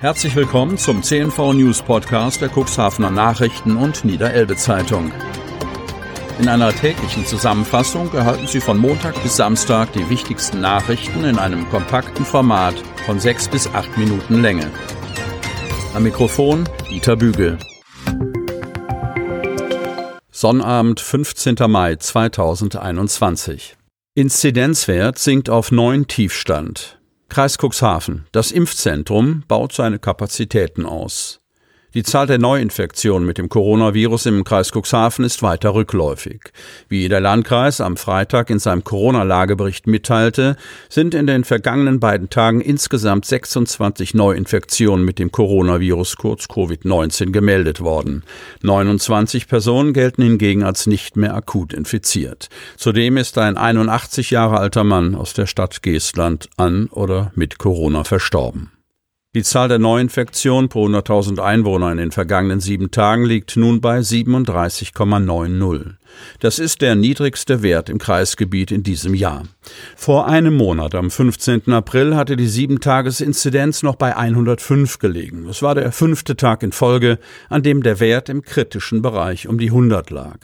Herzlich willkommen zum CNV News Podcast der Cuxhavener Nachrichten und Niederelbe Zeitung. In einer täglichen Zusammenfassung erhalten Sie von Montag bis Samstag die wichtigsten Nachrichten in einem kompakten Format von sechs bis acht Minuten Länge. Am Mikrofon Dieter Bügel. Sonnabend, 15. Mai 2021. Inzidenzwert sinkt auf neun Tiefstand. Kreis Cuxhaven. Das Impfzentrum baut seine Kapazitäten aus. Die Zahl der Neuinfektionen mit dem Coronavirus im Kreis Cuxhaven ist weiter rückläufig. Wie der Landkreis am Freitag in seinem Corona-Lagebericht mitteilte, sind in den vergangenen beiden Tagen insgesamt 26 Neuinfektionen mit dem Coronavirus kurz Covid-19 gemeldet worden. 29 Personen gelten hingegen als nicht mehr akut infiziert. Zudem ist ein 81 Jahre alter Mann aus der Stadt Geestland an oder mit Corona verstorben. Die Zahl der Neuinfektionen pro 100.000 Einwohner in den vergangenen sieben Tagen liegt nun bei 37,90. Das ist der niedrigste Wert im Kreisgebiet in diesem Jahr. Vor einem Monat, am 15. April, hatte die Sieben-Tages-Inzidenz noch bei 105 gelegen. Es war der fünfte Tag in Folge, an dem der Wert im kritischen Bereich um die 100 lag.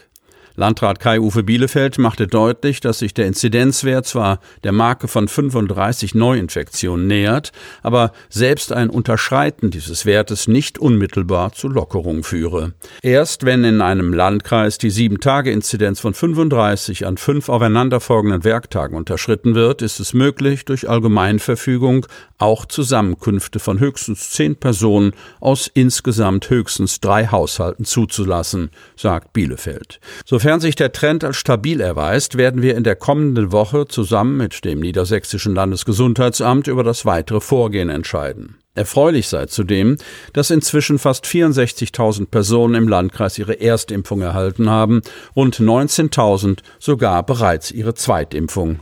Landrat Kai-Uwe Bielefeld machte deutlich, dass sich der Inzidenzwert zwar der Marke von 35 Neuinfektionen nähert, aber selbst ein Unterschreiten dieses Wertes nicht unmittelbar zu Lockerung führe. Erst wenn in einem Landkreis die 7-Tage-Inzidenz von 35 an fünf aufeinanderfolgenden Werktagen unterschritten wird, ist es möglich, durch Allgemeinverfügung auch Zusammenkünfte von höchstens zehn Personen aus insgesamt höchstens drei Haushalten zuzulassen, sagt Bielefeld. Sofern Sofern sich der Trend als stabil erweist, werden wir in der kommenden Woche zusammen mit dem Niedersächsischen Landesgesundheitsamt über das weitere Vorgehen entscheiden. Erfreulich sei zudem, dass inzwischen fast 64.000 Personen im Landkreis ihre Erstimpfung erhalten haben, rund 19.000 sogar bereits ihre Zweitimpfung.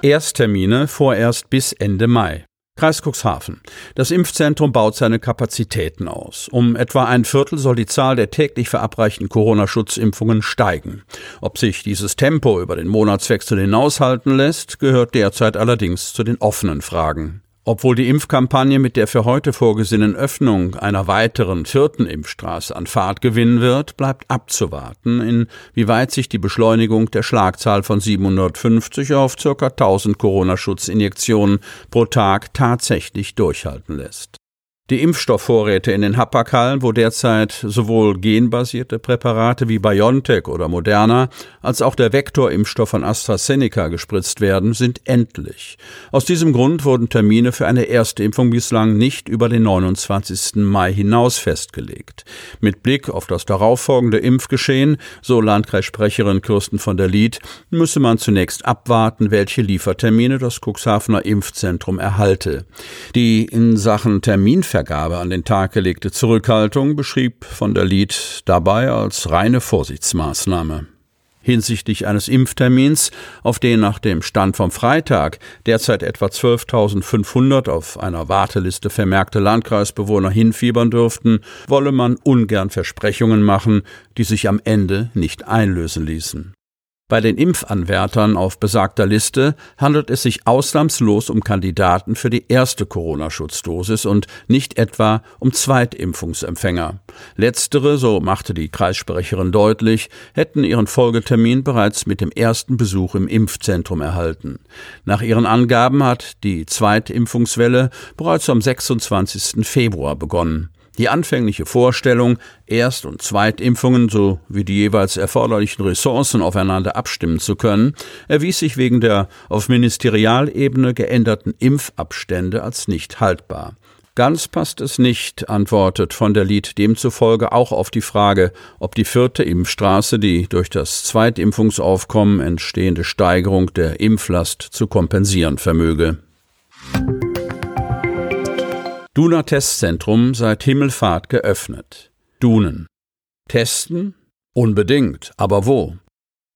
Ersttermine vorerst bis Ende Mai. Kreis Cuxhaven. Das Impfzentrum baut seine Kapazitäten aus. Um etwa ein Viertel soll die Zahl der täglich verabreichten Corona-Schutzimpfungen steigen. Ob sich dieses Tempo über den Monatswechsel hinaushalten lässt, gehört derzeit allerdings zu den offenen Fragen. Obwohl die Impfkampagne mit der für heute vorgesehenen Öffnung einer weiteren vierten Impfstraße an Fahrt gewinnen wird, bleibt abzuwarten, inwieweit sich die Beschleunigung der Schlagzahl von 750 auf ca. 1000 Corona-Schutzinjektionen pro Tag tatsächlich durchhalten lässt. Die Impfstoffvorräte in den Hapaghallen, wo derzeit sowohl genbasierte Präparate wie BioNTech oder Moderna als auch der Vektorimpfstoff von AstraZeneca gespritzt werden, sind endlich. Aus diesem Grund wurden Termine für eine erste Impfung bislang nicht über den 29. Mai hinaus festgelegt. Mit Blick auf das darauffolgende Impfgeschehen, so Landkreissprecherin Kirsten von der Lied, müsse man zunächst abwarten, welche Liefertermine das Cuxhavener Impfzentrum erhalte. Die in Sachen Terminvergabe Vergabe an den Tag gelegte Zurückhaltung beschrieb von der Lied dabei als reine Vorsichtsmaßnahme. Hinsichtlich eines Impftermins, auf den nach dem Stand vom Freitag derzeit etwa 12.500 auf einer Warteliste vermerkte Landkreisbewohner hinfiebern dürften, wolle man ungern Versprechungen machen, die sich am Ende nicht einlösen ließen. Bei den Impfanwärtern auf besagter Liste handelt es sich ausnahmslos um Kandidaten für die erste Corona-Schutzdosis und nicht etwa um Zweitimpfungsempfänger. Letztere, so machte die Kreissprecherin deutlich, hätten ihren Folgetermin bereits mit dem ersten Besuch im Impfzentrum erhalten. Nach ihren Angaben hat die Zweitimpfungswelle bereits am 26. Februar begonnen. Die anfängliche Vorstellung, Erst- und Zweitimpfungen sowie die jeweils erforderlichen Ressourcen aufeinander abstimmen zu können, erwies sich wegen der auf Ministerialebene geänderten Impfabstände als nicht haltbar. Ganz passt es nicht, antwortet von der Lied demzufolge auch auf die Frage, ob die vierte Impfstraße die durch das Zweitimpfungsaufkommen entstehende Steigerung der Impflast zu kompensieren vermöge. Duner Testzentrum seit Himmelfahrt geöffnet. Dunen. Testen? Unbedingt, aber wo?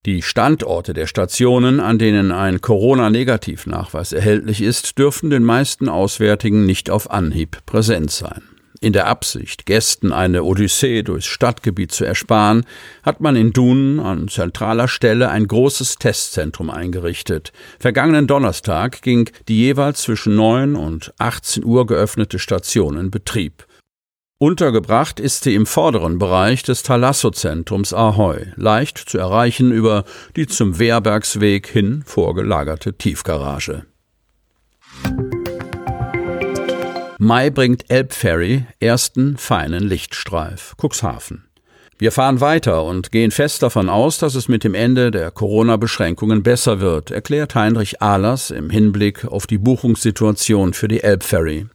Die Standorte der Stationen, an denen ein Corona-Negativnachweis erhältlich ist, dürfen den meisten Auswärtigen nicht auf Anhieb präsent sein. In der Absicht, Gästen eine Odyssee durchs Stadtgebiet zu ersparen, hat man in Dunen an zentraler Stelle ein großes Testzentrum eingerichtet. Vergangenen Donnerstag ging die jeweils zwischen 9 und 18 Uhr geöffnete Station in Betrieb. Untergebracht ist sie im vorderen Bereich des Thalasso-Zentrums Ahoy, leicht zu erreichen über die zum Wehrbergsweg hin vorgelagerte Tiefgarage. Mai bringt Elbferry ersten feinen Lichtstreif. Cuxhaven. Wir fahren weiter und gehen fest davon aus, dass es mit dem Ende der Corona-Beschränkungen besser wird, erklärt Heinrich Ahlers im Hinblick auf die Buchungssituation für die Elbferry.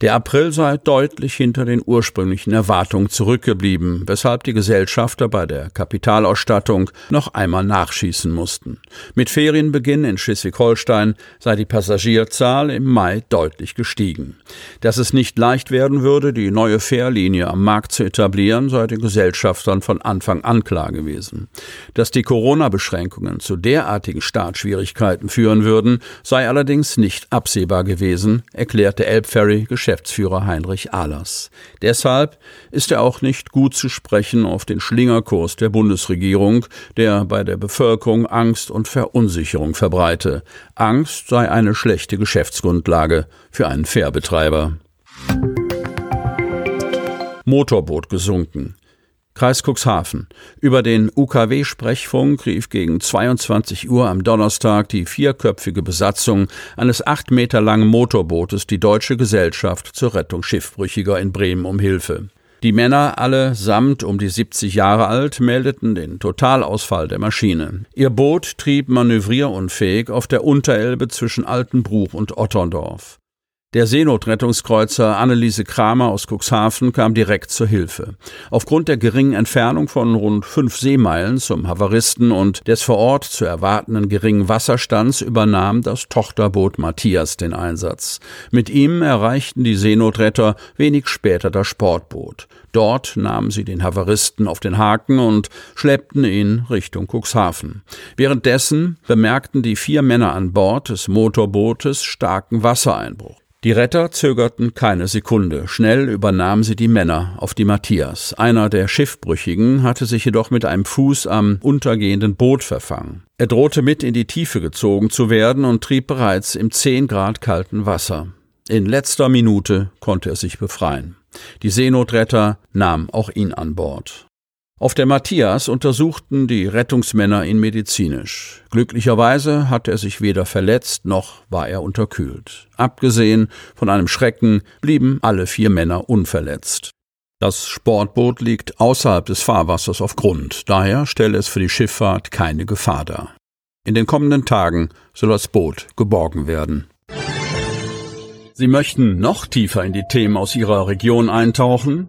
Der April sei deutlich hinter den ursprünglichen Erwartungen zurückgeblieben, weshalb die Gesellschafter bei der Kapitalausstattung noch einmal nachschießen mussten. Mit Ferienbeginn in Schleswig-Holstein sei die Passagierzahl im Mai deutlich gestiegen. Dass es nicht leicht werden würde, die neue Fährlinie am Markt zu etablieren, sei den Gesellschaftern Wirtschaftern von Anfang an klar gewesen. Dass die Corona-Beschränkungen zu derartigen Startschwierigkeiten führen würden, sei allerdings nicht absehbar gewesen, erklärte Elbferry-Geschäftsführer Heinrich Ahlers. Deshalb ist er auch nicht gut zu sprechen auf den Schlingerkurs der Bundesregierung, der bei der Bevölkerung Angst und Verunsicherung verbreite. Angst sei eine schlechte Geschäftsgrundlage für einen Fährbetreiber. Motorboot gesunken. Kreis Cuxhaven. Über den UKW-Sprechfunk rief gegen 22 Uhr am Donnerstag die vierköpfige Besatzung eines acht Meter langen Motorbootes die Deutsche Gesellschaft zur Rettung Schiffbrüchiger in Bremen um Hilfe. Die Männer, alle samt um die 70 Jahre alt, meldeten den Totalausfall der Maschine. Ihr Boot trieb manövrierunfähig auf der Unterelbe zwischen Altenbruch und Otterndorf. Der Seenotrettungskreuzer Anneliese Kramer aus Cuxhaven kam direkt zur Hilfe. Aufgrund der geringen Entfernung von rund fünf Seemeilen zum Havaristen und des vor Ort zu erwartenden geringen Wasserstands übernahm das Tochterboot Matthias den Einsatz. Mit ihm erreichten die Seenotretter wenig später das Sportboot. Dort nahmen sie den Havaristen auf den Haken und schleppten ihn Richtung Cuxhaven. Währenddessen bemerkten die vier Männer an Bord des Motorbootes starken Wassereinbruch. Die Retter zögerten keine Sekunde. Schnell übernahmen sie die Männer auf die Matthias. Einer der Schiffbrüchigen hatte sich jedoch mit einem Fuß am untergehenden Boot verfangen. Er drohte mit in die Tiefe gezogen zu werden und trieb bereits im zehn Grad kalten Wasser. In letzter Minute konnte er sich befreien. Die Seenotretter nahmen auch ihn an Bord. Auf der Matthias untersuchten die Rettungsmänner ihn medizinisch. Glücklicherweise hatte er sich weder verletzt noch war er unterkühlt. Abgesehen von einem Schrecken blieben alle vier Männer unverletzt. Das Sportboot liegt außerhalb des Fahrwassers auf Grund, daher stelle es für die Schifffahrt keine Gefahr dar. In den kommenden Tagen soll das Boot geborgen werden. Sie möchten noch tiefer in die Themen aus Ihrer Region eintauchen?